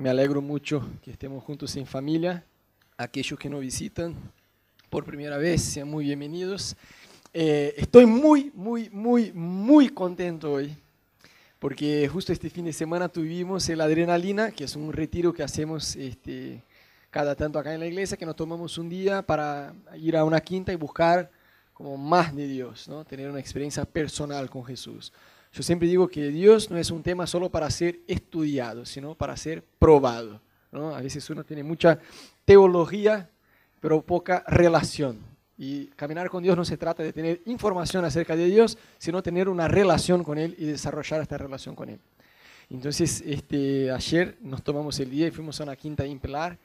Me alegro mucho que estemos juntos en familia. Aquellos que nos visitan por primera vez, sean muy bienvenidos. Eh, estoy muy, muy, muy, muy contento hoy, porque justo este fin de semana tuvimos el Adrenalina, que es un retiro que hacemos este, cada tanto acá en la iglesia, que nos tomamos un día para ir a una quinta y buscar como más de Dios, ¿no? tener una experiencia personal con Jesús. Yo siempre digo que Dios no es un tema solo para ser estudiado, sino para ser probado. ¿no? A veces uno tiene mucha teología, pero poca relación. Y caminar con Dios no se trata de tener información acerca de Dios, sino tener una relación con Él y desarrollar esta relación con Él. Entonces, este, ayer nos tomamos el día y fuimos a una quinta impelar.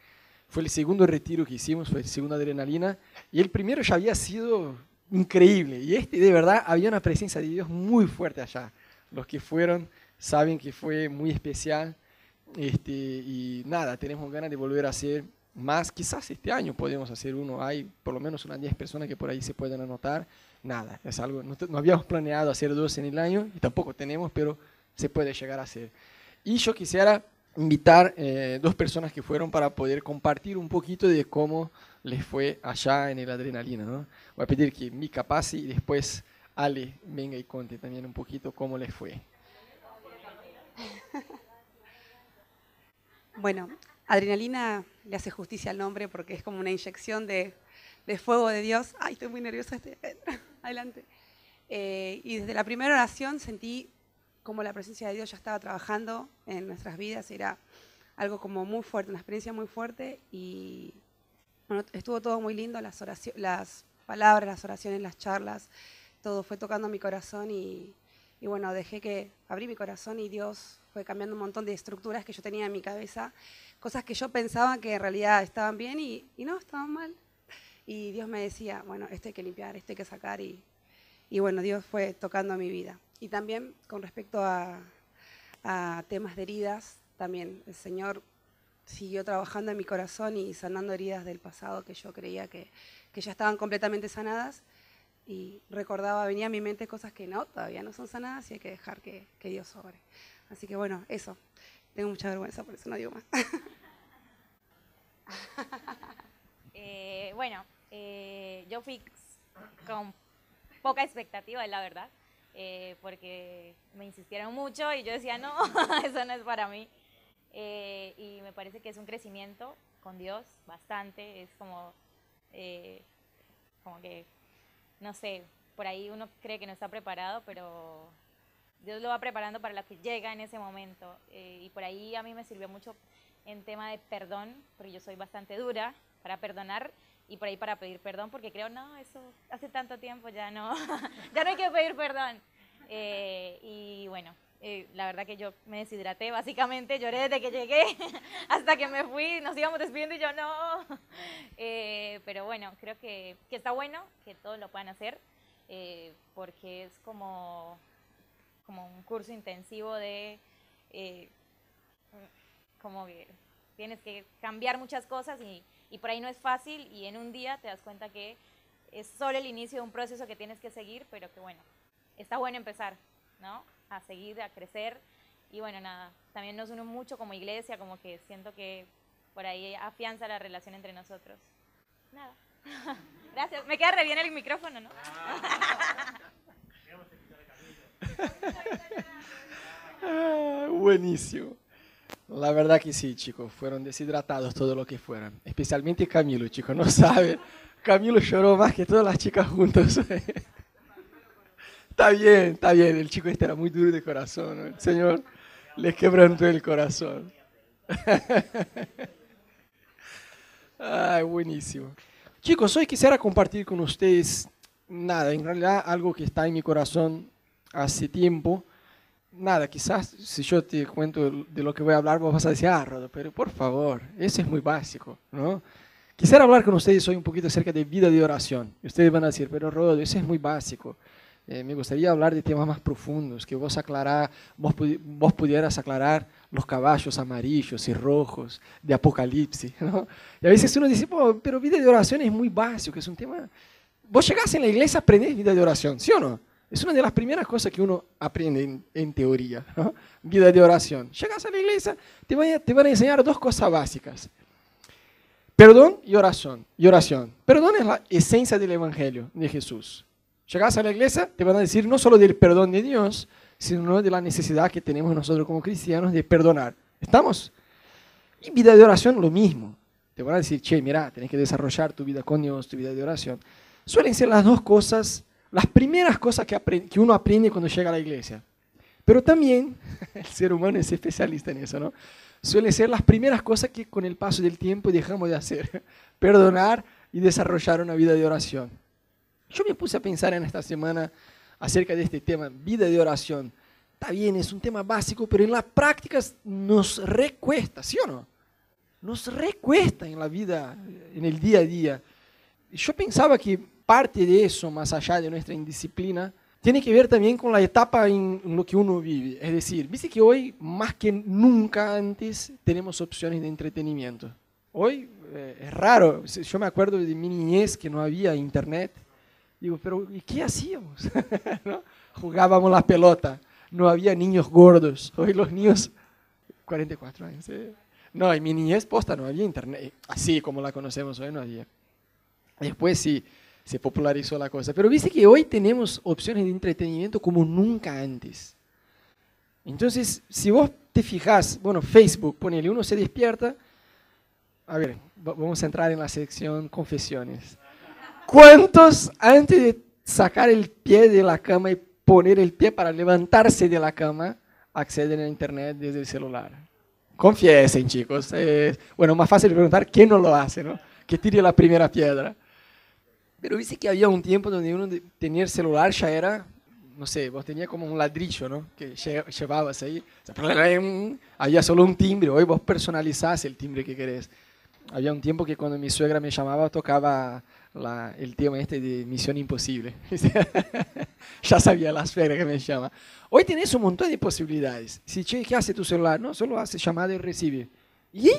Fue el segundo retiro que hicimos, fue el segundo adrenalina. Y el primero ya había sido increíble. Y este, de verdad, había una presencia de Dios muy fuerte allá. Los que fueron saben que fue muy especial. Este, y nada, tenemos ganas de volver a hacer más. Quizás este año podemos hacer uno. Hay por lo menos unas 10 personas que por ahí se pueden anotar. Nada, es algo, no, habíamos planeado hacer dos en el año y tampoco tenemos, pero se puede llegar a hacer. Y yo quisiera invitar eh, dos personas que fueron para poder compartir un poquito de cómo les fue allá en el adrenalina. ¿no? Voy a pedir que Mika pase y después Ale venga y conte también un poquito cómo les fue. Bueno, adrenalina le hace justicia al nombre porque es como una inyección de, de fuego de Dios. Ay, estoy muy nerviosa. Este, adelante. Eh, y desde la primera oración sentí como la presencia de Dios ya estaba trabajando en nuestras vidas. Era algo como muy fuerte, una experiencia muy fuerte y estuvo todo muy lindo, las, las palabras, las oraciones, las charlas, todo fue tocando mi corazón y, y, bueno, dejé que abrí mi corazón y Dios fue cambiando un montón de estructuras que yo tenía en mi cabeza, cosas que yo pensaba que en realidad estaban bien y, y no, estaban mal. Y Dios me decía, bueno, esto hay que limpiar, esto hay que sacar y, y bueno, Dios fue tocando mi vida. Y también con respecto a, a temas de heridas, también el Señor siguió trabajando en mi corazón y sanando heridas del pasado que yo creía que, que, ya estaban completamente sanadas. Y recordaba, venía a mi mente cosas que no, todavía no son sanadas y hay que dejar que, que Dios sobre. Así que bueno, eso. Tengo mucha vergüenza, por eso no digo más. eh, bueno, eh, yo fui con poca expectativa, la verdad, eh, porque me insistieron mucho y yo decía, no, eso no es para mí. Eh, y me parece que es un crecimiento con Dios bastante, es como, eh, como que, no sé, por ahí uno cree que no está preparado, pero Dios lo va preparando para lo que llega en ese momento. Eh, y por ahí a mí me sirvió mucho en tema de perdón, porque yo soy bastante dura para perdonar y por ahí para pedir perdón, porque creo, no, eso hace tanto tiempo ya no, ya no hay que pedir perdón. y bueno, eh, la verdad que yo me deshidraté, básicamente lloré desde que llegué hasta que me fui, nos íbamos despidiendo y yo no. Eh, pero bueno, creo que, que, está bueno que todos lo puedan hacer eh, porque es como, como un curso intensivo de como que tienes que cambiar muchas cosas y, y por ahí no es fácil y en un día te das cuenta que es solo el inicio de un proceso que tienes que seguir, pero que bueno, está bueno empezar, ¿no? A seguir, a crecer. Y bueno, nada, también nos une mucho como iglesia, como que siento que por ahí afianza la relación entre nosotros. Nada. Gracias. Me queda re bien el micrófono, ¿no? ah, buenísimo. La verdad que sí, chicos, fueron deshidratados todo lo que fueran. Especialmente Camilo, chicos, no saben. Camilo lloró más que todas las chicas juntas. Está bien, está bien. El chico este era muy duro de corazón. El Señor les quebrantó el corazón. Ay, buenísimo. Chicos, hoy quisiera compartir con ustedes, nada, en realidad algo que está en mi corazón hace tiempo. Nada, quizás si yo te cuento de lo que voy a hablar, vos vas a decir, ah, Rodo, pero por favor, eso es muy básico, ¿no? Quisiera hablar con ustedes hoy un poquito acerca de vida de oración. Ustedes van a decir, pero Rodo, eso es muy básico. Eh, me gustaría hablar de temas más profundos, que vos, aclarar, vos, pudieras aclarar los caballos amarillos y rojos de Apocalipsis. Y a veces uno dice, pero vida de oración es muy básico, es un tema... Vos llegás en la iglesia, aprendés vida de oración, ¿sí o no? Es una de las primeras cosas que uno aprende en, teoría, vida de oración. Llegas a la iglesia, te van, a, a enseñar dos cosas básicas. Perdón oración. Y oración. Perdón es la esencia del Evangelio de Jesús. Llegas a la iglesia, te van a decir no solo del perdón de Dios, sino de la necesidad que tenemos nosotros como cristianos de perdonar. ¿Estamos? Y vida de oración, lo mismo. Te van a decir, che, mira, tenés que desarrollar tu vida con Dios, tu vida de oración. Suelen ser las dos cosas, las primeras cosas que, que uno aprende cuando llega a la iglesia. Pero también, el ser humano es especialista en eso, ¿no? Suelen ser las primeras cosas que con el paso del tiempo dejamos de hacer. Perdonar y desarrollar una vida de oración. Yo me puse a pensar en esta semana acerca de este tema, vida de oración. Está bien, es un tema básico, pero en la práctica nos recuesta, ¿sí o no? Nos recuesta en la vida, en el día a día. Yo pensaba que parte de eso, más allá de nuestra indisciplina, tiene que ver también con la etapa en, lo que uno vive. Es decir, viste que hoy, más que nunca antes, tenemos opciones de entretenimiento. Hoy eh, es raro, yo me acuerdo de mi niñez que no había internet, Digo, pero ¿y qué hacíamos? ¿No? Jugábamos la pelota, no había niños gordos. Hoy los niños, 44 años. ¿eh? No, en mi niñez posta no había internet, así como la conocemos hoy no había. Después sí, se popularizó la cosa. Pero viste que hoy tenemos opciones de entretenimiento como nunca antes. Entonces, si vos te fijas, bueno, Facebook, ponele, uno se despierta. A ver, vamos a entrar en la sección confesiones. ¿Cuántos antes de sacar el pie de la cama y poner el pie para levantarse de la cama acceden a internet desde el celular? Confiesen, chicos. bueno, más fácil preguntar quién no lo hace, ¿no? Que tire la primera piedra. Pero viste que había un tiempo donde uno tenía el celular ya era, no sé, vos tenías como un ladrillo, ¿no? Que llevabas ahí. Había solo un timbre. Hoy vos personalizás el timbre que querés. Había un tiempo que cuando mi suegra me llamaba tocaba el tema este de Misión Imposible. ya sabía la esfera que me llama. Hoy tenés un montón de posibilidades. Si, che, ¿qué hace tu celular? No, solo hace llamada y recibe. ¿Y?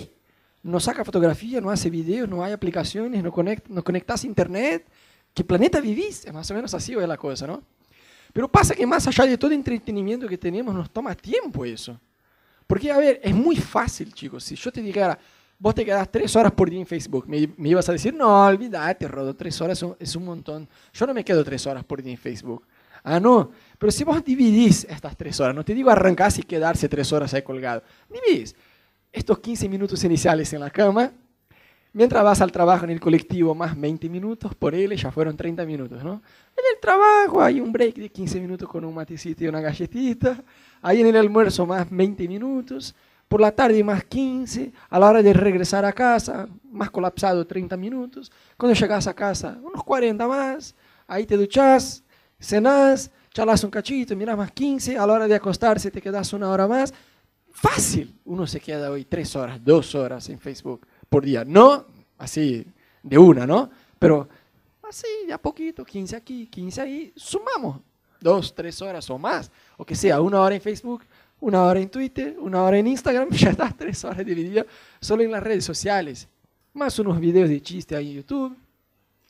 No saca fotografía, no hace videos, no hay aplicaciones, no, conect, no conectas a internet. ¿Qué planeta vivís? Es más o menos así es la cosa, ¿no? Pero pasa que más allá de todo entretenimiento que tenemos, nos toma tiempo eso. Porque, a ver, es muy fácil, chicos. Si yo te dijera, vos te quedas tres horas por día en Facebook. Me, ibas a decir, no, olvídate, Rodo, tres horas es un, montón. Yo no me quedo tres horas por día en Facebook. Ah, no. Pero si vos dividís estas tres horas, no te digo arrancar y quedarse tres horas ahí colgado. Dividís estos 15 minutos iniciales en la cama, mientras vas al trabajo en el colectivo, más 20 minutos, por él ya fueron 30 minutos, ¿no? En el trabajo hay un break de 15 minutos con un matecito y una galletita. Ahí en el almuerzo más 20 minutos por la tarde más 15, a la hora de regresar a casa, más colapsado 30 minutos, cuando llegas a casa, unos 40 más, ahí te duchas, cenás, charlas un cachito, miras más 15, a la hora de acostarse te quedas una hora más. Fácil, uno se queda hoy tres horas, dos horas en Facebook por día, no así de una, ¿no? Pero así de a poquito, 15 aquí, 15 ahí, sumamos dos, tres horas o más, o que sea una hora en Facebook, una hora en Twitter, una hora en Instagram, ya estás tres horas divididas solo en las redes sociales, más unos videos de chiste ahí en YouTube.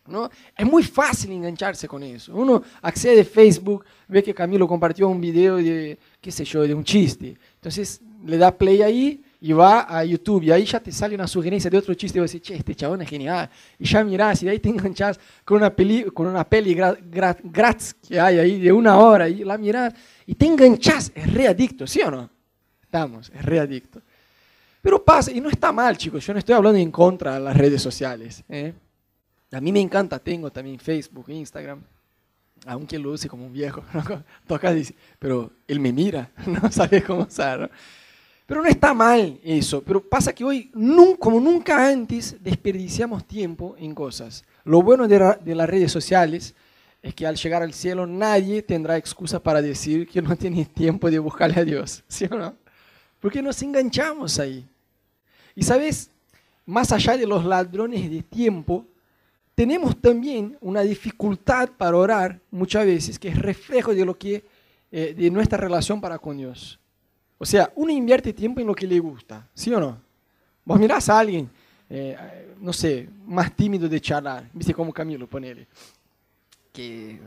¿no? Es muy fácil engancharse con eso. Uno accede a Facebook, ve que Camilo compartió un video de, qué sé yo, de un chiste. Entonces le da play ahí y va a YouTube y ahí ya te sale una sugerencia de otro chiste y vos decís, che, este chabón es genial. Y ya mirás y de ahí te enganchás con una peli, con una peli gratis que hay ahí de una hora y la mirás y te enganchás, es readicto, ¿sí o no? Estamos, es readicto. Pero pasa, y no está mal, chicos, yo no estoy hablando en contra de las redes sociales. ¿eh? A mí me encanta, tengo también Facebook, Instagram, aunque lo use como un viejo. ¿no? Toca decir, pero él me mira, no sabe cómo usar. Pero no está mal eso, pero pasa que hoy, como nunca antes, desperdiciamos tiempo en cosas. Lo bueno de, las redes sociales es que al llegar al cielo nadie tendrá excusa para decir que no tiene tiempo de buscarle a Dios, ¿sí o no? Porque nos enganchamos ahí. Y sabes, más allá de los ladrones de tiempo, tenemos también una dificultad para orar muchas veces, que es reflejo de lo que eh, de nuestra relación para con Dios. O sea, uno invierte tiempo en lo que le gusta, ¿sí o no? Vos mirás a alguien, eh, no sé, más tímido de charlar, viste como Camilo, ponele que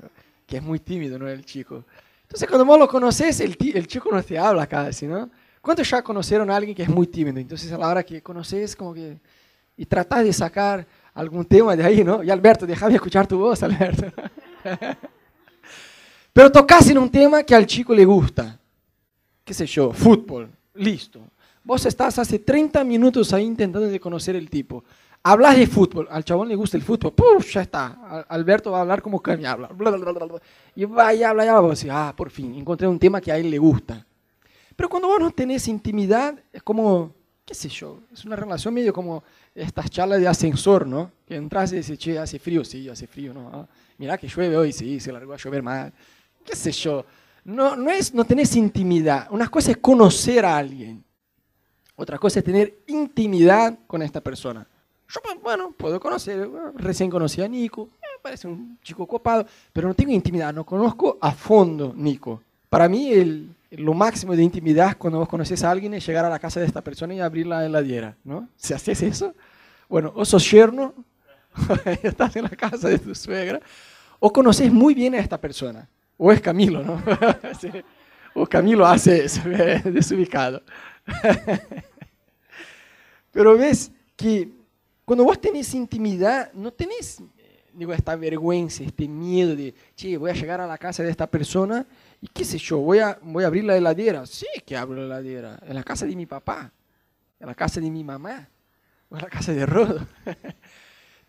que es muy tímido, ¿no? El chico. Entonces, cuando vos lo conoces, el, chico no te habla casi, ¿no? ¿Cuántos ya conocieron a alguien que es muy tímido? Entonces, a la hora que conoces, como que. y tratás de sacar algún tema de ahí, ¿no? Y Alberto, déjame escuchar tu voz, Alberto. Pero tocas en un tema que al chico le gusta. ¿Qué sé yo? Fútbol. Listo. Vos estás hace 30 minutos ahí intentando de conocer el tipo. Hablas de fútbol, al chabón le gusta el fútbol, ¡puf! ya está. Alberto va a hablar como que me habla. y va y habla y habla. Vos ah, por fin, encontré un tema que a él le gusta. Pero cuando vos no tenés intimidad, es como, qué sé yo, es una relación medio como estas charlas de ascensor, ¿no? Que entras y dices, che, hace frío, sí, hace frío, ¿no? Ah, mirá que llueve hoy, sí, se largó a llover más. Qué sé yo. No, no, es, no tenés intimidad. Una cosa es conocer a alguien. Otra cosa es tener intimidad con esta persona. Yo, bueno, puedo conocer, recién conocí a Nico, parece un chico copado, pero no tengo intimidad, no conozco a fondo Nico. Para mí, lo máximo de intimidad cuando vos conoces a alguien es llegar a la casa de esta persona y abrir la heladera, ¿no? Si haces eso, bueno, o sos yerno, estás en la casa de tu suegra, o conoces muy bien a esta persona, o es Camilo, ¿no? O Camilo hace eso, desubicado. Pero ves que cuando vos tenés intimidad, no tenés digo, esta vergüenza, este miedo de, che, voy a llegar a la casa de esta persona y qué sé yo, voy a, voy a abrir la heladera. Sí que abro la heladera, en la casa de mi papá, en la casa de mi mamá, o en la casa de Rodo.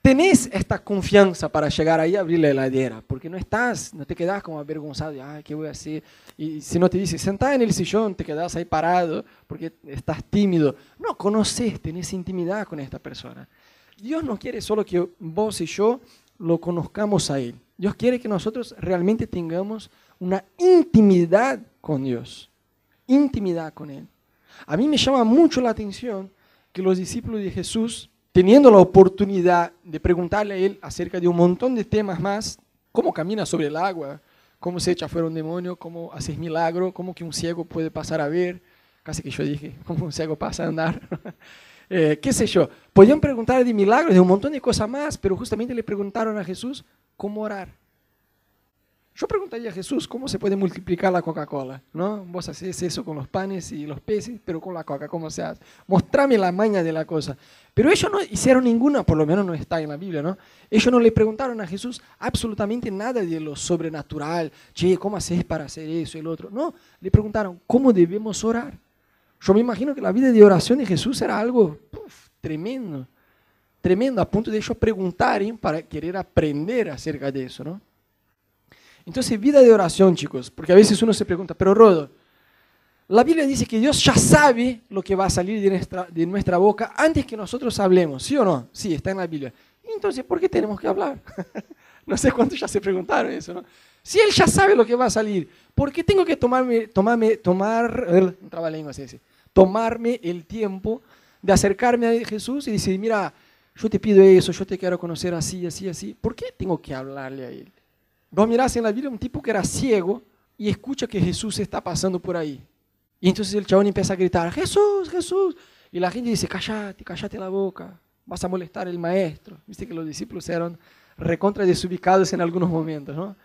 Tenés esta confianza para llegar ahí a abrir la heladera, porque no estás, no te quedas como avergonzado, de, ay, ¿qué voy a hacer? Y si no te dice, sentá en el sillón, te quedas ahí parado porque estás tímido. No, conoces, tenés intimidad con esta persona. Dios no quiere solo que vos y yo lo conozcamos a Él. Dios quiere que nosotros realmente tengamos una intimidad con Dios. Intimidad con Él. A mí me llama mucho la atención que los discípulos de Jesús, teniendo la oportunidad de preguntarle a Él acerca de un montón de temas más, cómo camina sobre el agua, cómo se echa fuera un demonio, cómo haces milagro, cómo que un ciego puede pasar a ver, casi que yo dije, cómo un ciego pasa a andar. Eh, qué sé yo, podían preguntar de milagros, de un montón de cosas más, pero justamente le preguntaron a Jesús cómo orar. Yo preguntaría a Jesús, ¿cómo se puede multiplicar la Coca-Cola? ¿No? Vos haces eso con los panes y los peces, pero con la Coca, ¿cómo se hace? Mostrame la maña de la cosa. Pero ellos no hicieron ninguna, por lo menos no está en la Biblia, ¿no? Ellos no le preguntaron a Jesús absolutamente nada de lo sobrenatural. ¿cómo haces para hacer eso y el otro? No, le preguntaron, ¿cómo debemos orar? Yo me imagino que la vida de oración de Jesús era algo tremendo, tremendo, a punto de ellos preguntar para querer aprender acerca de eso, ¿no? Entonces, vida de oración, chicos, porque a veces uno se pregunta, pero Rodo, la Biblia dice que Dios ya sabe lo que va a salir de nuestra, de nuestra boca antes que nosotros hablemos, ¿sí o no? Sí, está en la Biblia. Entonces, ¿por qué tenemos que hablar? no sé cuántos ya se preguntaron eso, ¿no? Si Él ya sabe lo que va a salir, ¿por qué tengo que tomarme, tomarme, tomar, ese, tomarme el tiempo de acercarme a Jesús y decir, mira, yo te pido eso, yo te quiero conocer así, así, así. ¿Por qué tengo que hablarle a Él? Vos mirás en la Biblia un tipo que era ciego y escucha que Jesús está pasando por ahí. Y entonces el chabón empieza a gritar, Jesús, Jesús. Y la gente dice, cállate, cállate la boca, vas a molestar al maestro. Viste que los discípulos eran recontra desubicados en algunos momentos, ¿no?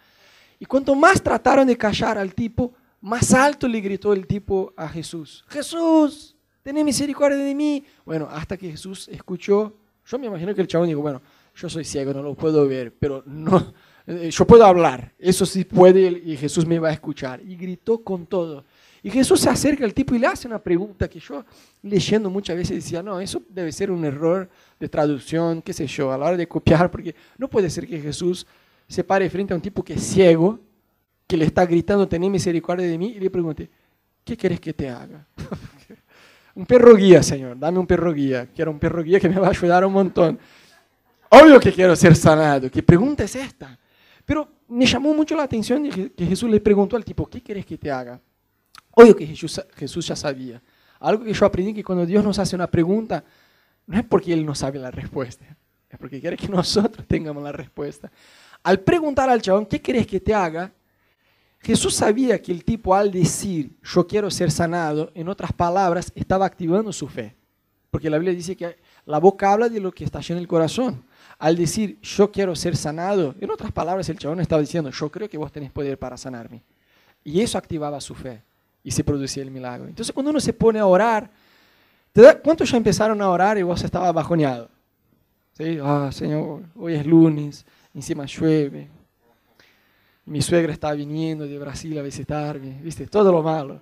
Y cuanto más trataron de callar al tipo, más alto le gritó el tipo a Jesús, Jesús, ten misericordia de mí. Bueno, hasta que Jesús escuchó, yo me imagino que el chabón dijo, bueno, yo soy ciego, no lo puedo ver, pero no, yo puedo hablar, eso sí puede y Jesús me va a escuchar. Y gritó con todo. Y Jesús se acerca al tipo y le hace una pregunta que yo leyendo muchas veces decía, no, eso debe ser un error de traducción, qué sé yo, a la hora de copiar, porque no puede ser que Jesús se pare frente a un tipo que es ciego, que le está gritando, ten misericordia de mí, y le pregunte, ¿qué quieres que te haga? un perro guía, Señor, dame un perro guía. Quiero un perro guía que me va a ayudar un montón. Obvio que quiero ser sanado. ¿Qué pregunta es esta? Pero me llamó mucho la atención que Jesús le preguntó al tipo, ¿qué quieres que te haga? Obvio que Jesús, ya sabía. Algo que yo aprendí que cuando Dios nos hace una pregunta, no es porque Él no sabe la respuesta, es porque quiere que nosotros tengamos la respuesta. Al preguntar al chabón, ¿qué quieres que te haga? Jesús sabía que el tipo al decir, yo quiero ser sanado, en otras palabras, estaba activando su fe. Porque la Biblia dice que la boca habla de lo que está en el corazón. Al decir, yo quiero ser sanado, en otras palabras, el chabón estaba diciendo, yo creo que vos tenés poder para sanarme. Y eso activaba su fe y se producía el milagro. Entonces, cuando uno se pone a orar, ¿te da, ¿cuántos ya empezaron a orar y vos estabas bajoneado? ¿Sí? Ah, Señor, hoy es lunes, encima llueve. Mi suegra está viniendo de Brasil a visitarme, ¿viste? Todo lo malo.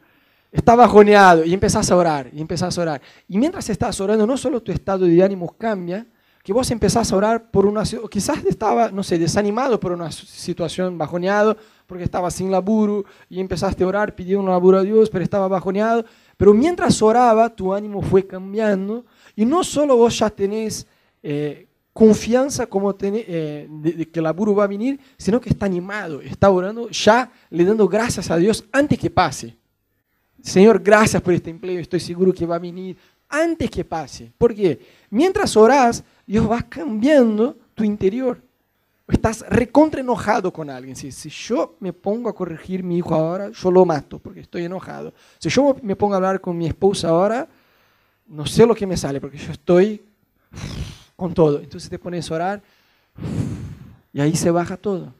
Está bajoneado y empezás a orar, y empezás a orar. Y mientras estás orando, no solo tu estado de ánimo cambia, que vos empezás a orar por una, quizás estaba, no sé, desanimado por una situación bajoneado, porque estaba sin laburo, y empezaste a orar pidiendo un laburo a Dios, pero estaba bajoneado. Pero mientras oraba, tu ánimo fue cambiando, y no solo vos ya tenés eh, confianza como tenés, eh, de, que el laburo va a venir, sino que está animado, está orando, ya le dando gracias a Dios antes que pase. Señor, gracias por este empleo, estoy seguro que va a venir antes que pase. Porque mientras orás, Dios va cambiando tu interior. Estás recontra enojado con alguien. Si, si yo me pongo a corregir mi hijo ahora, yo lo mato porque estoy enojado. Si yo me pongo a hablar con mi esposa ahora, no sé lo que me sale porque yo estoy con todo. Entonces te pones a orar y ahí se baja todo.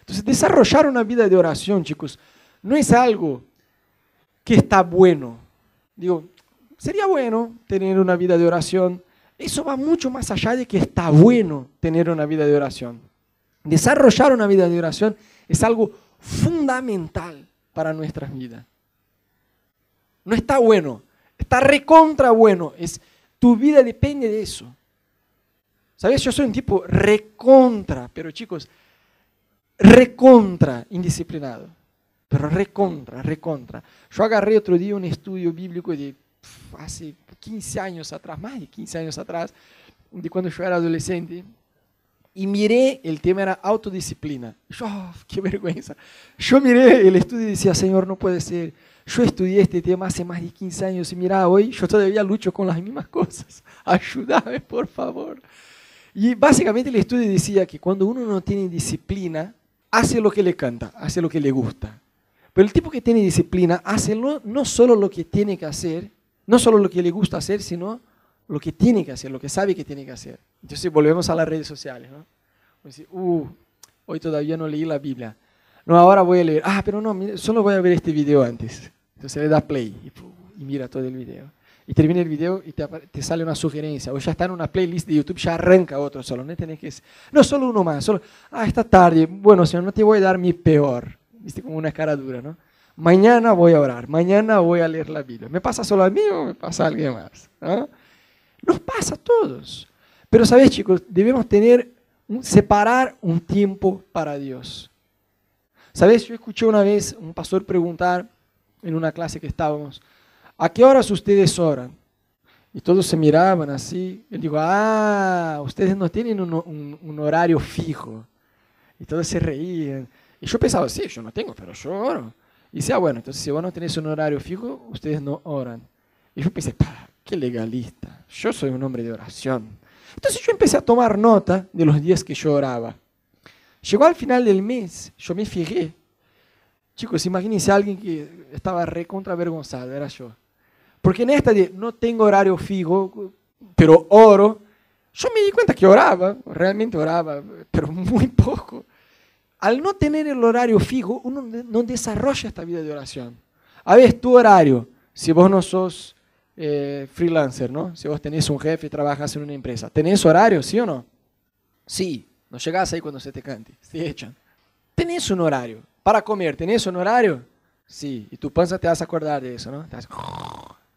Entonces desarrollar una vida de oración, chicos, no es algo que está bueno. Digo, sería bueno tener una vida de oración. Eso va mucho más allá de que está bueno tener una vida de oración. Desarrollar una vida de oración es algo fundamental para nuestras vidas. No está bueno, está recontra bueno. Es, tu vida depende de eso. ¿Sabes? Yo soy un tipo recontra, pero chicos, recontra indisciplinado. Pero recontra, recontra. Yo agarré otro día un estudio bíblico de hace 15 años atrás, más de 15 años atrás, de cuando yo era adolescente, y miré, el tema era autodisciplina. Yo, oh, qué vergüenza. Yo miré el estudio y decía, Señor, no puede ser. Yo estudié este tema hace más de 15 años y mira, hoy yo todavía lucho con las mismas cosas. Ayúdame, por favor. Y básicamente el estudio decía que cuando uno no tiene disciplina, hace lo que le canta, hace lo que le gusta. Pero el tipo que tiene disciplina hace no solo lo que tiene que hacer, no solo lo que le gusta hacer, sino lo que tiene que hacer, lo que sabe que tiene que hacer. Entonces volvemos a las redes sociales. ¿no? Uh, hoy todavía no leí la Biblia. No, ahora voy a leer. Ah, pero no, solo voy a ver este video antes. Entonces le da play y, y mira todo el video. Y termina el video y te, te, sale una sugerencia. O ya está en una playlist de YouTube, ya arranca otro solo. No tenés que... No, solo uno más. Solo, ah, esta tarde. Bueno, señor, no te voy a dar mi peor. Viste como una cara dura, ¿no? Mañana voy a orar, mañana voy a leer la Biblia. ¿Me pasa solo a mí o me pasa a alguien más? Nos pasa a todos. Pero, ¿sabes, chicos? Debemos tener, separar un tiempo para Dios. ¿Sabes? Yo escuché una vez un pastor preguntar en una clase que estábamos, ¿a qué horas ustedes oran? Y todos se miraban así. Él dijo, ah, ustedes no tienen un horario fijo. Y todos se reían. Y yo pensaba, sí, yo no tengo, pero yo oro. Y decía, ah, bueno, entonces si vos no tenés un horario fijo, ustedes no oran. Y yo pensé, qué legalista. Yo soy un hombre de oración. Entonces yo empecé a tomar nota de los días que yo oraba. Llegó al final del mes, yo me fijé. Chicos, imagínense a alguien que estaba recontra avergonzado, era yo. Porque en esta de no tengo horario fijo, pero oro, yo me di cuenta que oraba, realmente oraba, pero muy poco al no tener el horario fijo, uno no desarrolla esta vida de oración. A ver, tu horario, si vos no sos eh, freelancer, ¿no? Si vos tenés un jefe y trabajas en una empresa, ¿tenés horario, sí o no? Sí, no llegás ahí cuando se te cante, te echan. ¿Tenés un horario? Para comer, ¿tenés un horario? Sí, y tu panza te vas a acordar de eso, ¿no? Estás,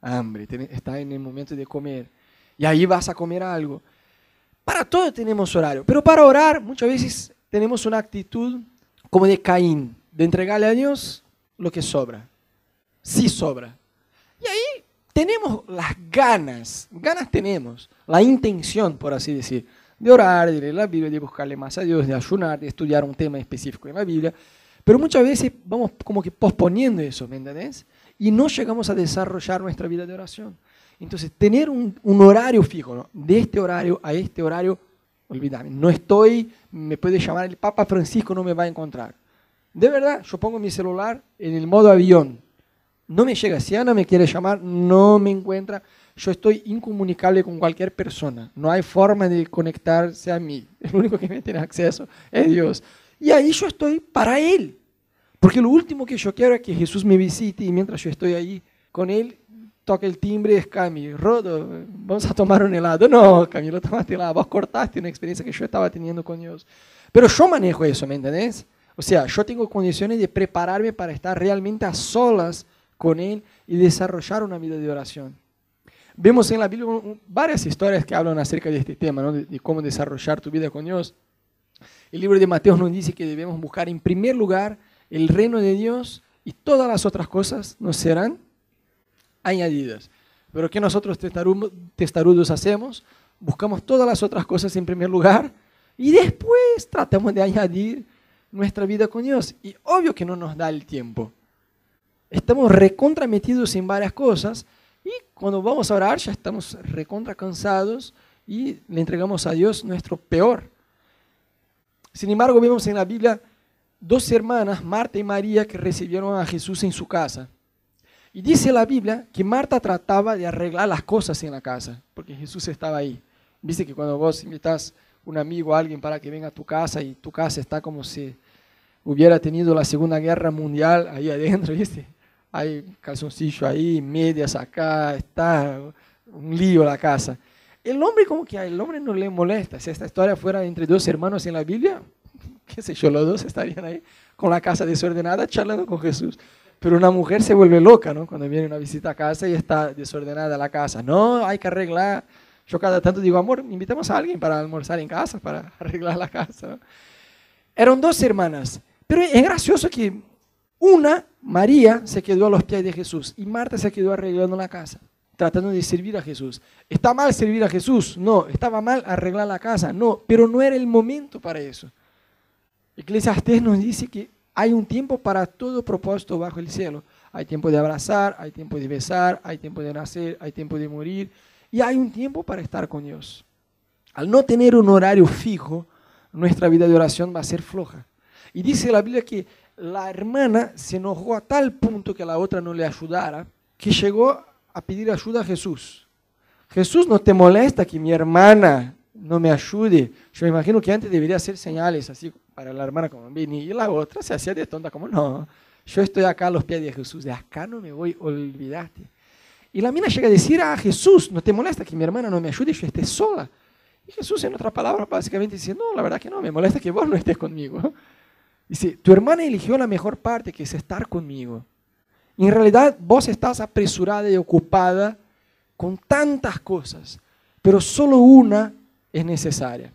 hambre, está en el momento de comer. Y ahí vas a comer algo. Para todo tenemos horario, pero para orar muchas veces tenemos una actitud como de Caín, de entregarle a Dios lo que sobra. Sí sobra. Y ahí tenemos las ganas, ganas tenemos, la intención, por así decir, de orar, de leer la Biblia, de buscarle más a Dios, de ayunar, de estudiar un tema específico en la Biblia. Pero muchas veces vamos como que posponiendo eso, ¿me entendés? Y no llegamos a desarrollar nuestra vida de oración. Entonces, tener un, horario fijo, ¿no? de este horario a este horario, olvídame, no estoy, me puede llamar el Papa Francisco, no me va a encontrar. De verdad, yo pongo mi celular en el modo avión. No me llega, si Ana me quiere llamar, no me encuentra. yo estoy incomunicable con cualquier persona. No hay forma de conectarse a mí. El único que me tiene acceso es Dios. Y ahí yo estoy para Él. Porque lo último que yo quiero es que Jesús me visite y mientras yo estoy ahí con Él, toca el timbre, es Cami, Rodo, vamos a tomar un helado. No, Camilo, tomaste helado. Vos cortaste una experiencia que yo estaba teniendo con Dios. Pero yo manejo eso, ¿me entendés? O sea, yo tengo condiciones de prepararme para estar realmente a solas con Él y desarrollar una vida de oración. Vemos en la Biblia varias historias que hablan acerca de este tema, ¿no? de, cómo desarrollar tu vida con Dios. El libro de Mateo nos dice que debemos buscar en primer lugar el reino de Dios y todas las otras cosas nos serán añadidas. Pero ¿qué nosotros testarudos hacemos? Buscamos todas las otras cosas en primer lugar y después tratamos de añadir nuestra vida con Dios. Y obvio que no nos da el tiempo. Estamos recontrametidos en varias cosas y cuando vamos a orar ya estamos recontra cansados y le entregamos a Dios nuestro peor. Sin embargo, vemos en la Biblia dos hermanas, Marta y María, que recibieron a Jesús en su casa. Y dice la Biblia que Marta trataba de arreglar las cosas en la casa, porque Jesús estaba ahí. Viste que cuando vos invitas un amigo a alguien para que venga a tu casa y tu casa está como si hubiera tenido la Segunda Guerra Mundial ahí adentro, ¿viste? hay calzoncillo ahí, medias acá, está un lío la casa. El hombre como que el hombre no le molesta. Si esta historia fuera entre dos hermanos en la Biblia, qué sé yo, los dos estarían ahí con la casa desordenada charlando con Jesús. Pero una mujer se vuelve loca, ¿no? Cuando viene una visita a casa y está desordenada la casa. No, hay que arreglar. Yo cada tanto digo, amor, invitamos a alguien para almorzar en casa, para arreglar la casa. Eran dos hermanas. Pero es gracioso que una, María, se quedó a los pies de Jesús y Marta se quedó arreglando la casa, tratando de servir a Jesús. ¿Está mal servir a Jesús? No. ¿Estaba mal arreglar la casa? No. Pero no era el momento para eso. Eclesiastés nos dice que hay un tiempo para todo propósito bajo el cielo. Hay tiempo de abrazar, hay tiempo de besar, hay tiempo de nacer, hay tiempo de morir y hay un tiempo para estar con Dios. Al no tener un horario fijo, nuestra vida de oración va a ser floja. Y dice la Biblia que la hermana se enojó a tal punto que la otra no le ayudara, que llegó a pedir ayuda a Jesús. Jesús, ¿no te molesta que mi hermana no me ayude? Yo imagino que antes debería hacer señales así para la hermana como vení, y la otra se hacía de tonta como no. Yo estoy acá a los pies de Jesús, de acá no me voy, olvidarte. Y la mina llega a decir a Jesús, ¿no te molesta que mi hermana no me ayude y yo esté sola? Y Jesús en otras palabras básicamente dice, no, la verdad que no, me molesta que vos no estés conmigo. Dice, tu hermana eligió la mejor parte, que es estar conmigo. En realidad vos estás apresurada y ocupada con tantas cosas, pero solo una es necesaria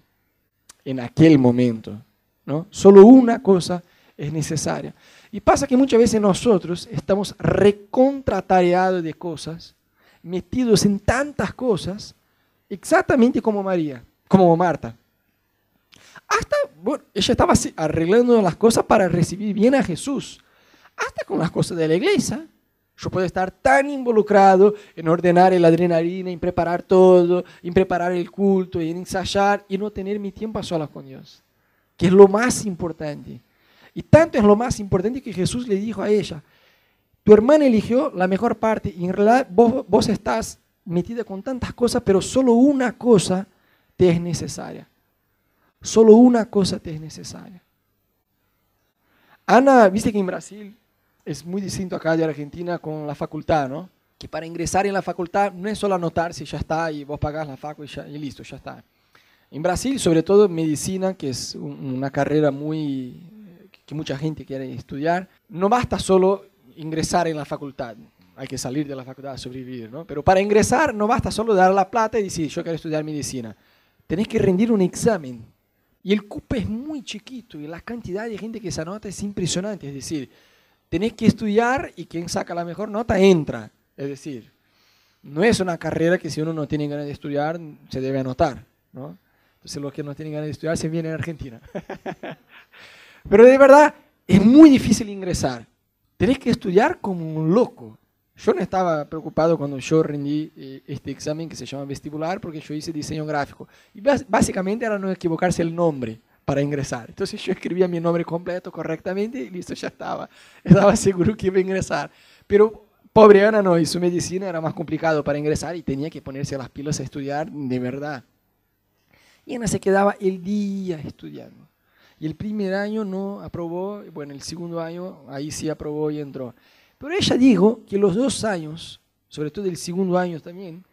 en aquel momento. ¿No? Solo una cosa es necesaria. Y pasa que muchas veces nosotros estamos recontratareados de cosas, metidos en tantas cosas, exactamente como María, como Marta. Hasta, bueno, ella estaba arreglando las cosas para recibir bien a Jesús. Hasta con las cosas de la iglesia. Yo puedo estar tan involucrado en ordenar el adrenalina, en preparar todo, en preparar el culto, en ensayar y no tener mi tiempo a solas con Dios. Que es lo más importante. Y tanto es lo más importante que Jesús le dijo a ella, tu hermana eligió la mejor parte y en realidad vos, vos estás metida con tantas cosas, pero solo una cosa te es necesaria. Solo una cosa te es necesaria. Ana, viste que en Brasil es muy distinto acá de Argentina con la facultad, ¿no? Que para ingresar en la facultad no es solo anotar si ya está y vos pagás la facultad y, listo, ya está. En Brasil, sobre todo medicina, que es una carrera muy que mucha gente quiere estudiar, no basta solo ingresar en la facultad, hay que salir de la facultad a sobrevivir, ¿no? Pero para ingresar no basta solo dar la plata y decir, yo quiero estudiar medicina. Tenés que rendir un examen y el cupo es muy chiquito y la cantidad de gente que se anota es impresionante. Es decir, tenés que estudiar y quien saca la mejor nota entra. Es decir, no es una carrera que si uno no tiene ganas de estudiar se debe anotar. ¿no? Entonces los que no tienen ganas de estudiar se vienen a Argentina. Pero de verdad es muy difícil ingresar. Tenés que estudiar como un loco. Yo no estaba preocupado cuando yo rendí eh, este examen que se llama vestibular porque yo hice diseño gráfico. Y básicamente era no equivocarse el nombre para ingresar. Entonces yo escribía mi nombre completo correctamente y listo, ya estaba. Estaba seguro que iba a ingresar. Pero pobre Ana no, y su medicina era más complicado para ingresar y tenía que ponerse las pilas a estudiar de verdad. Y Ana se quedaba el día estudiando. Y el primer año no aprobó, bueno, el segundo año ahí sí aprobó y entró. Pero ella dijo que los dos años, sobre todo el segundo año también,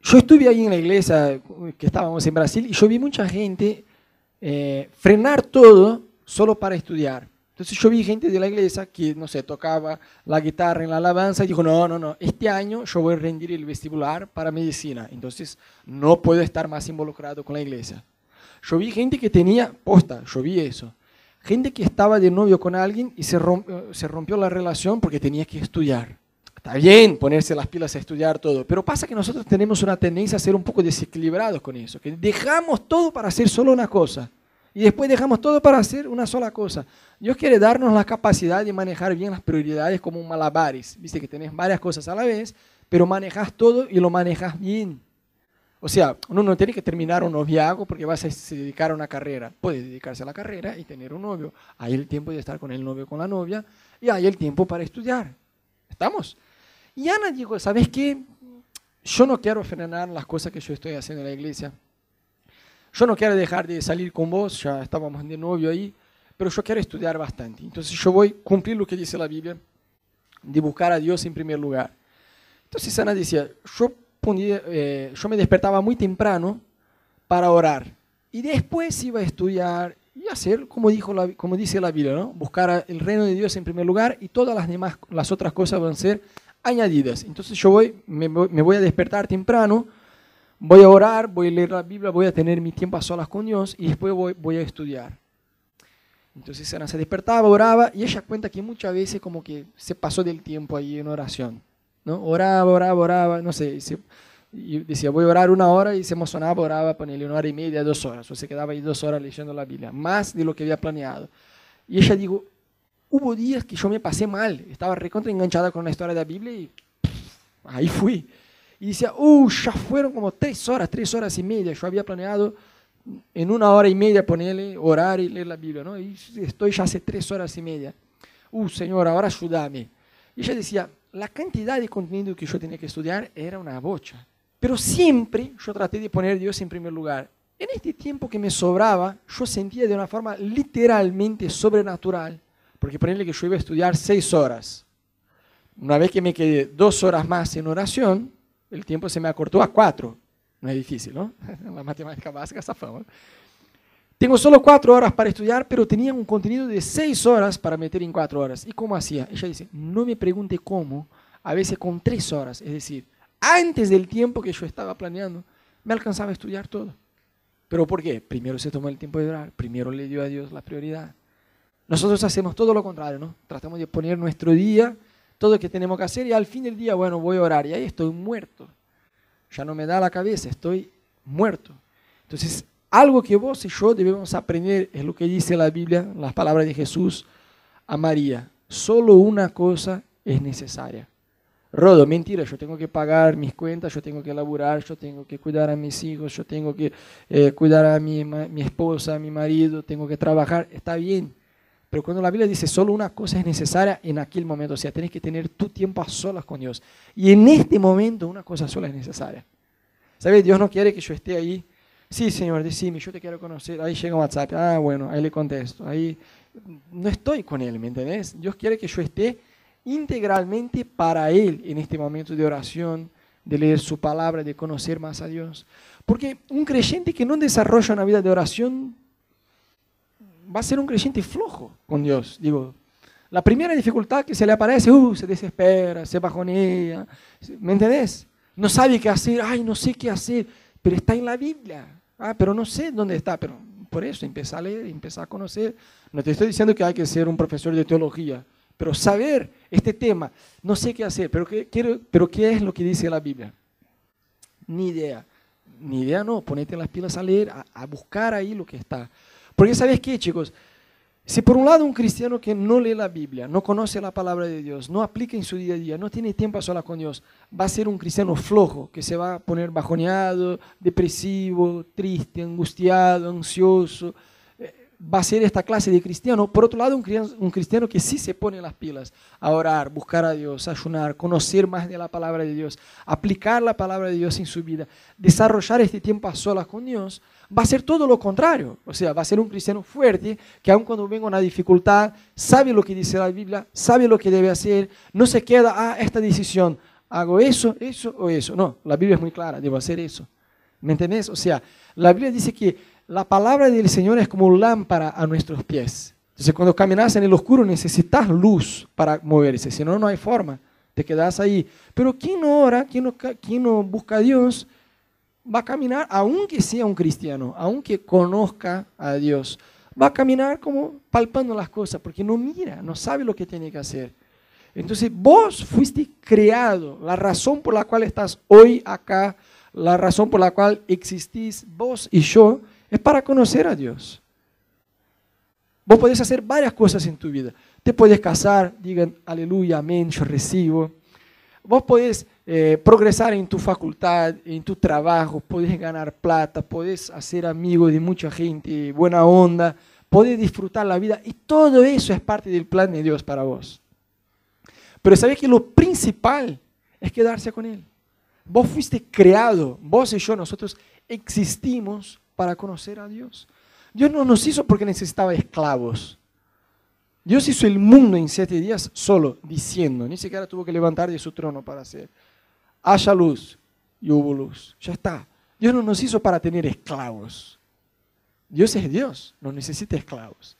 yo estuve ahí en la iglesia que estábamos en Brasil y yo vi mucha gente eh, frenar todo solo para estudiar. Entonces yo vi gente de la iglesia que, no sé, tocaba la guitarra en la alabanza y dijo, no, no, no, este año yo voy a rendir el vestibular para medicina, entonces no puedo estar más involucrado con la iglesia. Yo vi gente que tenía, posta, yo vi eso, gente que estaba de novio con alguien y se rompió, se rompió la relación porque tenía que estudiar. Está bien ponerse las pilas a estudiar todo, pero pasa que nosotros tenemos una tendencia a ser un poco desequilibrados con eso, que dejamos todo para hacer solo una cosa y después dejamos todo para hacer una sola cosa. Dios quiere darnos la capacidad de manejar bien las prioridades como un malabares. Viste que tenés varias cosas a la vez, pero manejas todo y lo manejas bien. O sea, uno no tiene que terminar un noviazgo porque vas a dedicar a una carrera. Puede dedicarse a la carrera y tener un novio. Hay el tiempo de estar con el novio, con la novia, y hay el tiempo para estudiar. ¿Estamos? Y Ana dijo, ¿sabes qué? Yo no quiero frenar las cosas que yo estoy haciendo en la iglesia. Yo no quiero dejar de salir con vos, ya estábamos de novio ahí, pero yo quiero estudiar bastante. Entonces yo voy a cumplir lo que dice la Biblia, de buscar a Dios en primer lugar. Entonces Ana decía, yo, eh, yo me despertaba muy temprano para orar y después iba a estudiar y hacer como, dijo como dice la Biblia, ¿no? buscar el reino de Dios en primer lugar y todas las demás, las otras cosas van a ser añadidas. Entonces yo voy, me, voy a despertar temprano, voy a orar, voy a leer la Biblia, voy a tener mi tiempo a solas con Dios y después voy, a estudiar. Entonces Ana se despertaba, oraba y ella cuenta que muchas veces como que se pasó del tiempo ahí en oración. ¿no? Oraba, oraba, oraba, no sé, y decía voy a orar una hora y se emocionaba, oraba, ponerle una hora y media, dos horas, o se quedaba ahí dos horas leyendo la Biblia, más de lo que había planeado. Y ella dijo, hubo días que yo me pasé mal, estaba recontra enganchada con la historia de la Biblia y ahí fui. Y decía, uh, ya fueron como tres horas, tres horas y media. Yo había planeado en una hora y media ponerle, orar y leer la Biblia, ¿no? Y estoy ya hace tres horas y media. Uh, Señor, ahora ayúdame. Y ella decía, la cantidad de contenido que yo tenía que estudiar era una bocha. Pero siempre yo traté de poner a Dios en primer lugar. En este tiempo que me sobraba, yo sentía de una forma literalmente sobrenatural porque ponerle que yo iba a estudiar seis horas. Una vez que me quedé dos horas más en oración, el tiempo se me acortó a cuatro. No es difícil, ¿no? La matemática básica esa fama. Tengo solo cuatro horas para estudiar, pero tenía un contenido de seis horas para meter en cuatro horas. ¿Y cómo hacía? Ella dice, no me pregunte cómo, a veces con tres horas, es decir, antes del tiempo que yo estaba planeando, me alcanzaba a estudiar todo. ¿Pero por qué? Primero se tomó el tiempo de orar, primero le dio a Dios la prioridad. Nosotros hacemos todo lo contrario, ¿no? Tratamos de poner nuestro día, todo lo que tenemos que hacer y al fin del día, bueno, voy a orar y ahí estoy muerto. Ya no me da la cabeza, estoy muerto. Entonces, algo que vos y yo debemos aprender es lo que dice la Biblia, las palabras de Jesús a María. Solo una cosa es necesaria. Rodo, mentira, yo tengo que pagar mis cuentas, yo tengo que laburar, yo tengo que cuidar a mis hijos, yo tengo que eh, cuidar a mi, mi esposa, a mi marido, tengo que trabajar. Está bien, pero cuando la Biblia dice solo una cosa es necesaria en aquel momento, o sea, tienes que tener tu tiempo a solas con Dios. Y en este momento una cosa sola es necesaria. ¿Sabes? Dios no quiere que yo esté ahí. Sí, Señor, decime, yo te quiero conocer. Ahí llega WhatsApp. Ah, bueno, ahí le contesto. Ahí no estoy con Él, ¿me entendés? Dios quiere que yo esté integralmente para Él en este momento de oración, de leer su palabra, de conocer más a Dios. Porque un creyente que no desarrolla una vida de oración va a ser un creyente flojo con Dios. Digo, la primera dificultad que se le aparece, uh, se desespera, se bajonea, ¿me entendés? No sabe qué hacer, ay, no sé qué hacer, pero está en la Biblia. Ah, pero no sé dónde está, pero por eso empieza a leer, empieza a conocer. No te estoy diciendo que hay que ser un profesor de teología, pero saber este tema, no sé qué hacer, pero qué, quiero, pero ¿qué es lo que dice la Biblia? Ni idea. Ni idea no, ponete las pilas a leer, a buscar ahí lo que está. Porque ¿sabes qué, chicos? Si por un lado un cristiano que no lee la Biblia, no conoce la palabra de Dios, no aplica en su día a día, no tiene tiempo a solas con Dios, va a ser un cristiano flojo, que se va a poner bajoneado, depresivo, triste, angustiado, ansioso. Eh, va a ser esta clase de cristiano. Por otro lado, un cristiano que sí se pone las pilas a orar, buscar a Dios, ayunar, conocer más de la palabra de Dios, aplicar la palabra de Dios en su vida, desarrollar este tiempo a solas con Dios, va a ser todo lo contrario. O sea, va a ser un cristiano fuerte que aun cuando venga una dificultad, sabe lo que dice la Biblia, sabe lo que debe hacer, no se queda a ah, esta decisión, hago eso, eso o eso. No, la Biblia es muy clara, debo hacer eso. ¿Me entendés? O sea, la Biblia dice que la palabra del Señor es como lámpara a nuestros pies. Entonces, cuando caminas en el oscuro necesitas luz para moverse, si no, no hay forma. Te quedas ahí. Pero quien no ora, quien no, quien no busca a Dios, va a caminar, aunque sea un cristiano, aunque conozca a Dios, va a caminar como palpando las cosas, porque no mira, no sabe lo que tiene que hacer. Entonces, vos fuiste creado, la razón por la cual estás hoy acá, la razón por la cual existís vos y yo, es para conocer a Dios. Vos podés hacer varias cosas en tu vida. Te puedes casar, digan aleluya, amén, yo recibo. Vos podés eh, progresar en tu facultad, en tu trabajo, podés ganar plata, podés hacer amigos de mucha gente, buena onda, podés disfrutar la vida y todo eso es parte del plan de Dios para vos. Pero sabés que lo principal es quedarse con Él. Vos fuiste creado, vos y yo, nosotros existimos para conocer a Dios. Dios no nos hizo porque necesitaba esclavos. Dios hizo el mundo en siete días solo, diciendo, ni siquiera tuvo que levantar de su trono para hacer, haya luz y hubo luz. Ya está. Dios no nos hizo para tener esclavos. Dios es Dios, no necesita esclavos.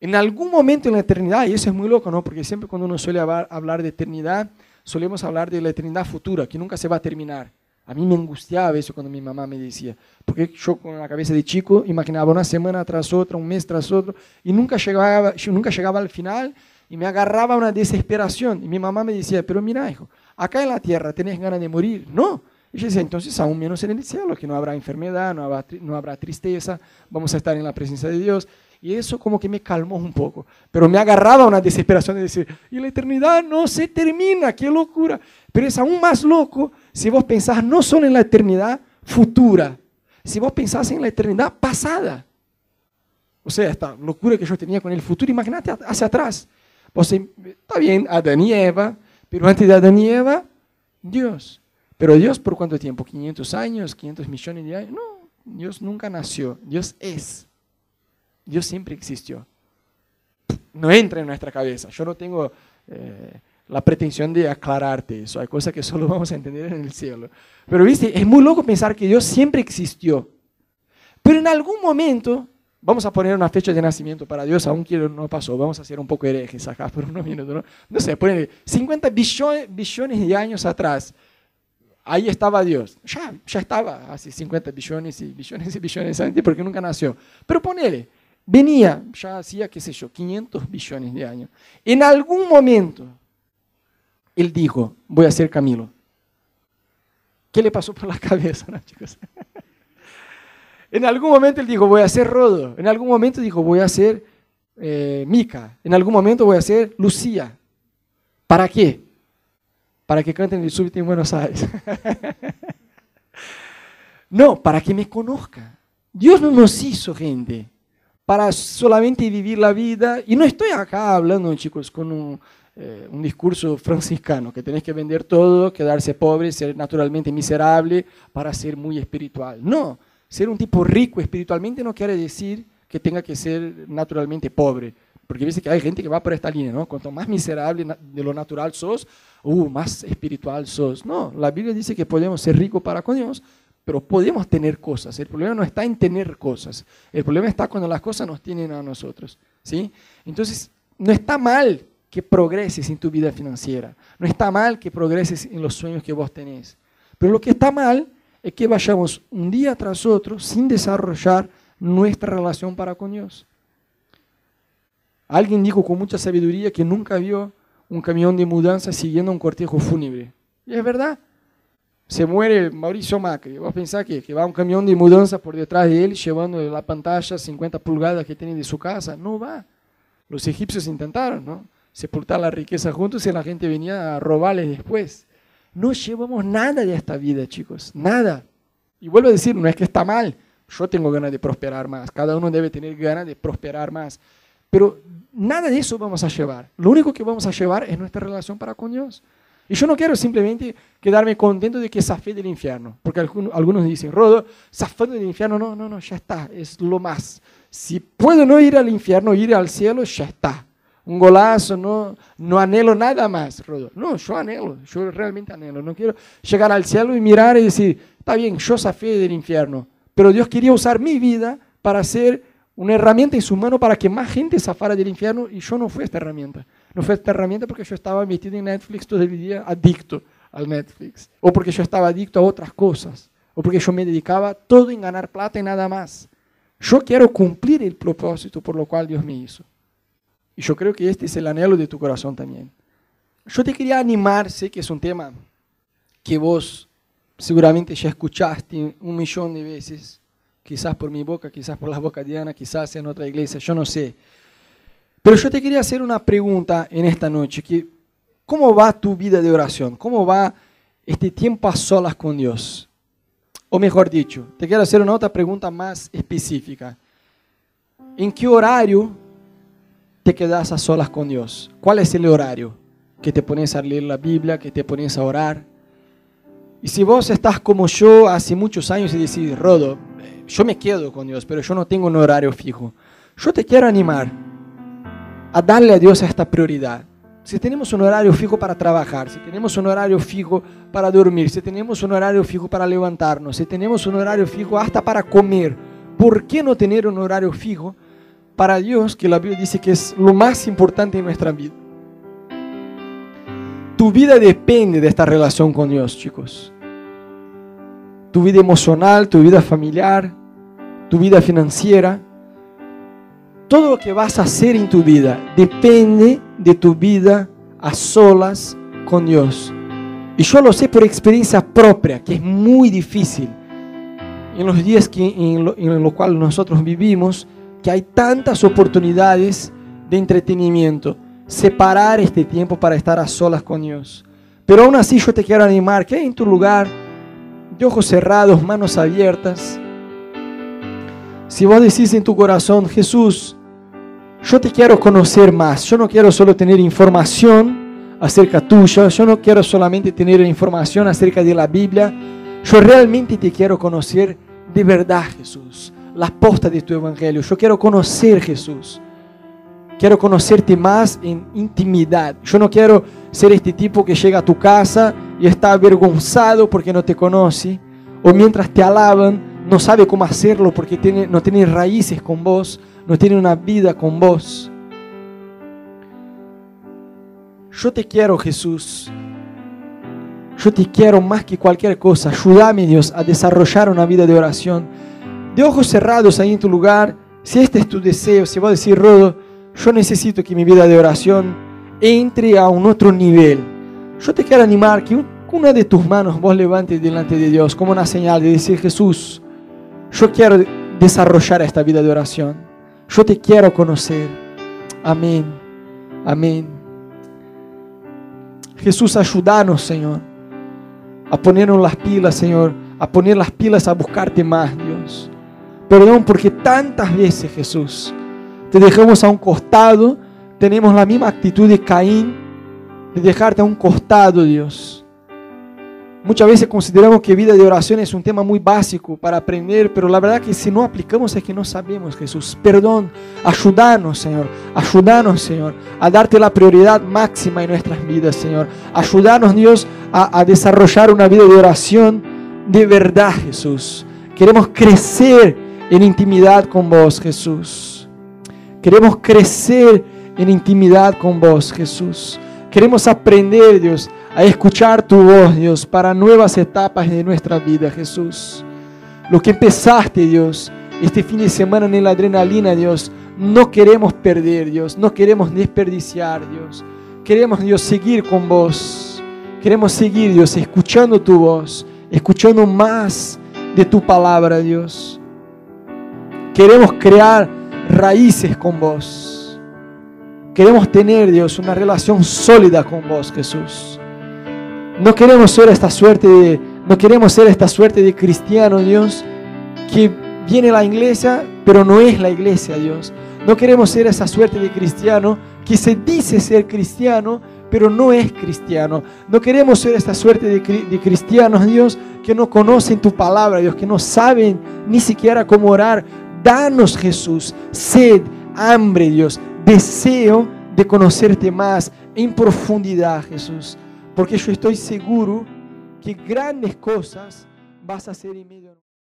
En algún momento en la eternidad, y eso es muy loco, ¿no? Porque siempre cuando uno suele hablar de eternidad, solemos hablar de la eternidad futura, que nunca se va a terminar. A mí me angustiaba eso cuando mi mamá me decía, porque yo con la cabeza de chico imaginaba una semana tras otra, un mes tras otro, y nunca llegaba, nunca llegaba al final y me agarraba una desesperación. Y mi mamá me decía, pero mira, hijo, acá en la tierra tenés ganas de morir. No. Y yo decía, entonces aún menos en el cielo, que no habrá enfermedad, no habrá, no habrá tristeza, vamos a estar en la presencia de Dios. Y eso como que me calmó un poco. Pero me agarraba una desesperación de decir, y la eternidad no se termina, qué locura. Pero es aún más loco si vos pensás no solo en la eternidad futura, si vos pensás en la eternidad pasada. O sea, esta locura que yo tenía con el futuro, imagínate hacia atrás. Vos, está bien, Adán y Eva, pero antes de Adán y Eva, Dios. Pero Dios por cuánto tiempo? 500 años, 500 millones de años. No, Dios nunca nació, Dios es. Dios siempre existió. No entra en nuestra cabeza. Yo no tengo... Eh, la pretensión de aclararte eso. Hay cosas que solo vamos a entender en el cielo. Pero viste, es muy loco pensar que Dios siempre existió. Pero en algún momento, vamos a poner una fecha de nacimiento para Dios, aunque no pasó, vamos a hacer un poco herejes acá por unos minutos. No, no sé, poner 50 billones, billones de años atrás. Ahí estaba Dios. Ya, ya estaba hace 50 billones y billones y billones antes porque nunca nació. Pero ponele, venía, ya hacía, qué sé yo, 500 billones de años. En algún momento, él dijo, voy a ser Camilo. ¿Qué le pasó por la cabeza, chicos? en algún momento él dijo, voy a ser Rodo. En algún momento dijo, voy a ser eh, Mica. En algún momento voy a ser Lucía. ¿Para qué? Para que canten el súbito en Buenos Aires. no, para que me conozca. Dios no nos hizo gente para solamente vivir la vida. Y no estoy acá hablando, chicos, con un, eh, un discurso franciscano, que tenés que vender todo, quedarse pobre, ser naturalmente miserable para ser muy espiritual. No, ser un tipo rico espiritualmente no quiere decir que tenga que ser naturalmente pobre. Porque dice que hay gente que va por esta línea, ¿no? Cuanto más miserable de lo natural sos, uh, más espiritual sos. No, la Biblia dice que podemos ser ricos para con Dios, pero podemos tener cosas. El problema no está en tener cosas. El problema está cuando las cosas nos tienen a nosotros, ¿sí? Entonces, no está mal que progreses en tu vida financiera. No está mal que progreses en los sueños que vos tenés. Pero lo que está mal es que vayamos un día tras otro sin desarrollar nuestra relación para con Dios. Alguien dijo con mucha sabiduría que nunca vio un camión de mudanza siguiendo un cortejo fúnebre. Y es verdad. Se muere Mauricio Macri. Vos pensás que, que va un camión de mudanza por detrás de él llevando la pantalla 50 pulgadas que tiene de su casa. No va. Los egipcios intentaron, ¿no? Sepultar la riqueza juntos y la gente venía a robarles después. No llevamos nada de esta vida, chicos, nada. Y vuelvo a decir, no es que está mal, Yo tengo ganas de prosperar más. Cada uno debe tener ganas de prosperar más. Pero nada de eso vamos a llevar. Lo único que vamos a llevar es nuestra relación para con Dios. Y yo no quiero simplemente quedarme contento de que fe del infierno, porque algunos dicen, Rodo, zafando del infierno, no, no, no, ya está, es lo más. Si puedo no ir al infierno, ir al cielo, ya está. Un golazo, no, no anhelo nada más, Rodo. No, yo anhelo, yo realmente anhelo. No quiero llegar al cielo y mirar y decir, está bien, yo zafé del infierno, pero Dios quería usar mi vida para ser una herramienta en su mano para que más gente zafara del infierno y yo no fui esta herramienta. No fue esta herramienta porque yo estaba metido en Netflix todo el día, adicto al Netflix. O porque yo estaba adicto a otras cosas. O porque yo me dedicaba todo en ganar plata y nada más. Yo quiero cumplir el propósito por lo cual Dios me hizo. Y yo creo que este es el anhelo de tu corazón también. Yo te quería animar, sé que es un tema que vos seguramente ya escuchaste un millón de veces quizás por mi boca, quizás por la boca de Ana, quizás en otra iglesia, yo no sé. Pero yo te quería hacer una pregunta en esta noche, que ¿cómo va tu vida de oración? ¿Cómo va este tiempo a solas con Dios? O mejor dicho, te quiero hacer una otra pregunta más específica. ¿En qué horario te quedas a solas con Dios? ¿Cuál es el horario? Que te pones a leer la Biblia, que te pones a orar. Y si vos estás como yo hace muchos años y decís, Rodo, yo me quedo con Dios, pero yo no tengo un horario fijo. Yo te quiero animar a darle a Dios esta prioridad. Si tenemos un horario fijo para trabajar, si tenemos un horario fijo para dormir, si tenemos un horario fijo para levantarnos, si tenemos un horario fijo hasta para comer, ¿por qué no tener un horario fijo para Dios, que la Biblia dice que es lo más importante en nuestra vida? Tu vida depende de esta relación con Dios, chicos tu vida emocional, tu vida familiar, tu vida financiera. Todo lo que vas a hacer en tu vida depende de tu vida a solas con Dios. Y yo lo sé por experiencia propia, que es muy difícil. En los días que, en, los lo cuales nosotros vivimos, que hay tantas oportunidades de entretenimiento, separar este tiempo para estar a solas con Dios. Pero aún así yo te quiero animar que en tu lugar de ojos cerrados, manos abiertas. Si vos decís en tu corazón, Jesús, yo te quiero conocer más, yo no quiero solo tener información acerca tuya, yo no quiero solamente tener información acerca de la Biblia, yo realmente te quiero conocer de verdad, Jesús, la posta de tu evangelio, yo quiero conocer Jesús. Quiero conocerte más en intimidad. Yo no quiero ser este tipo que llega a tu casa y está avergonzado porque no te conoce, o mientras te alaban no sabe cómo hacerlo porque no tiene raíces con vos, no tiene una vida con vos. Yo te quiero, Jesús. Yo te quiero más que cualquier cosa. Ayúdame, Dios, a desarrollar una vida de oración. De ojos cerrados ahí en tu lugar, si este es tu deseo, si vos decís, Rodo, yo necesito que mi vida de oración entre a un otro nivel yo te quiero animar que una de tus manos vos levantes delante de Dios como una señal de decir, Jesús, yo quiero desarrollar esta vida de oración. Yo te quiero conocer. Amén. Amén. Jesús, ayúdanos, Señor, a ponernos las pilas, Señor, a poner las pilas a buscarte más. Perdón porque tantas veces, Jesús, te dejamos a un costado, tenemos la misma actitud de Caín de dejarte a un costado, Dios. Muchas veces consideramos que vida de oración es un tema muy básico para aprender, pero la verdad que si no aplicamos es que no sabemos, Jesús. Perdón, ayúdanos, Señor. Ayúdanos, Señor, a darte la prioridad máxima en nuestras vidas, Señor. Ayúdanos, Dios, a, a desarrollar una vida de oración de verdad, Jesús. Queremos crecer en intimidad con vos, Jesús. Queremos crecer en intimidad con vos, Jesús. Queremos aprender, Dios, a escuchar tu voz, Dios, para nuevas etapas de nuestra vida, Jesús. Lo que empezaste, Dios, este fin de semana en la adrenalina, Dios, no queremos perder, Dios, no queremos desperdiciar, Dios. Queremos, Dios, seguir con vos. Queremos seguir, Dios, escuchando tu voz, escuchando más de tu palabra, Dios. Queremos crear raíces con vos. Queremos tener, Dios, una relación sólida con vos, Jesús. No queremos ser esta suerte de, no queremos ser esta suerte de cristiano, Dios, que viene a la iglesia, pero no es la iglesia, Dios. No queremos ser esa suerte de cristiano que se dice ser cristiano, pero no es cristiano. No queremos ser esta suerte de, de, cristianos, Dios, que no conocen tu palabra, Dios, que no saben ni siquiera cómo orar. Danos, Jesús, sed, hambre, Dios, deseo de conocerte más en profundidad, Jesús. Porque yo estoy seguro que grandes cosas vas a hacer en medio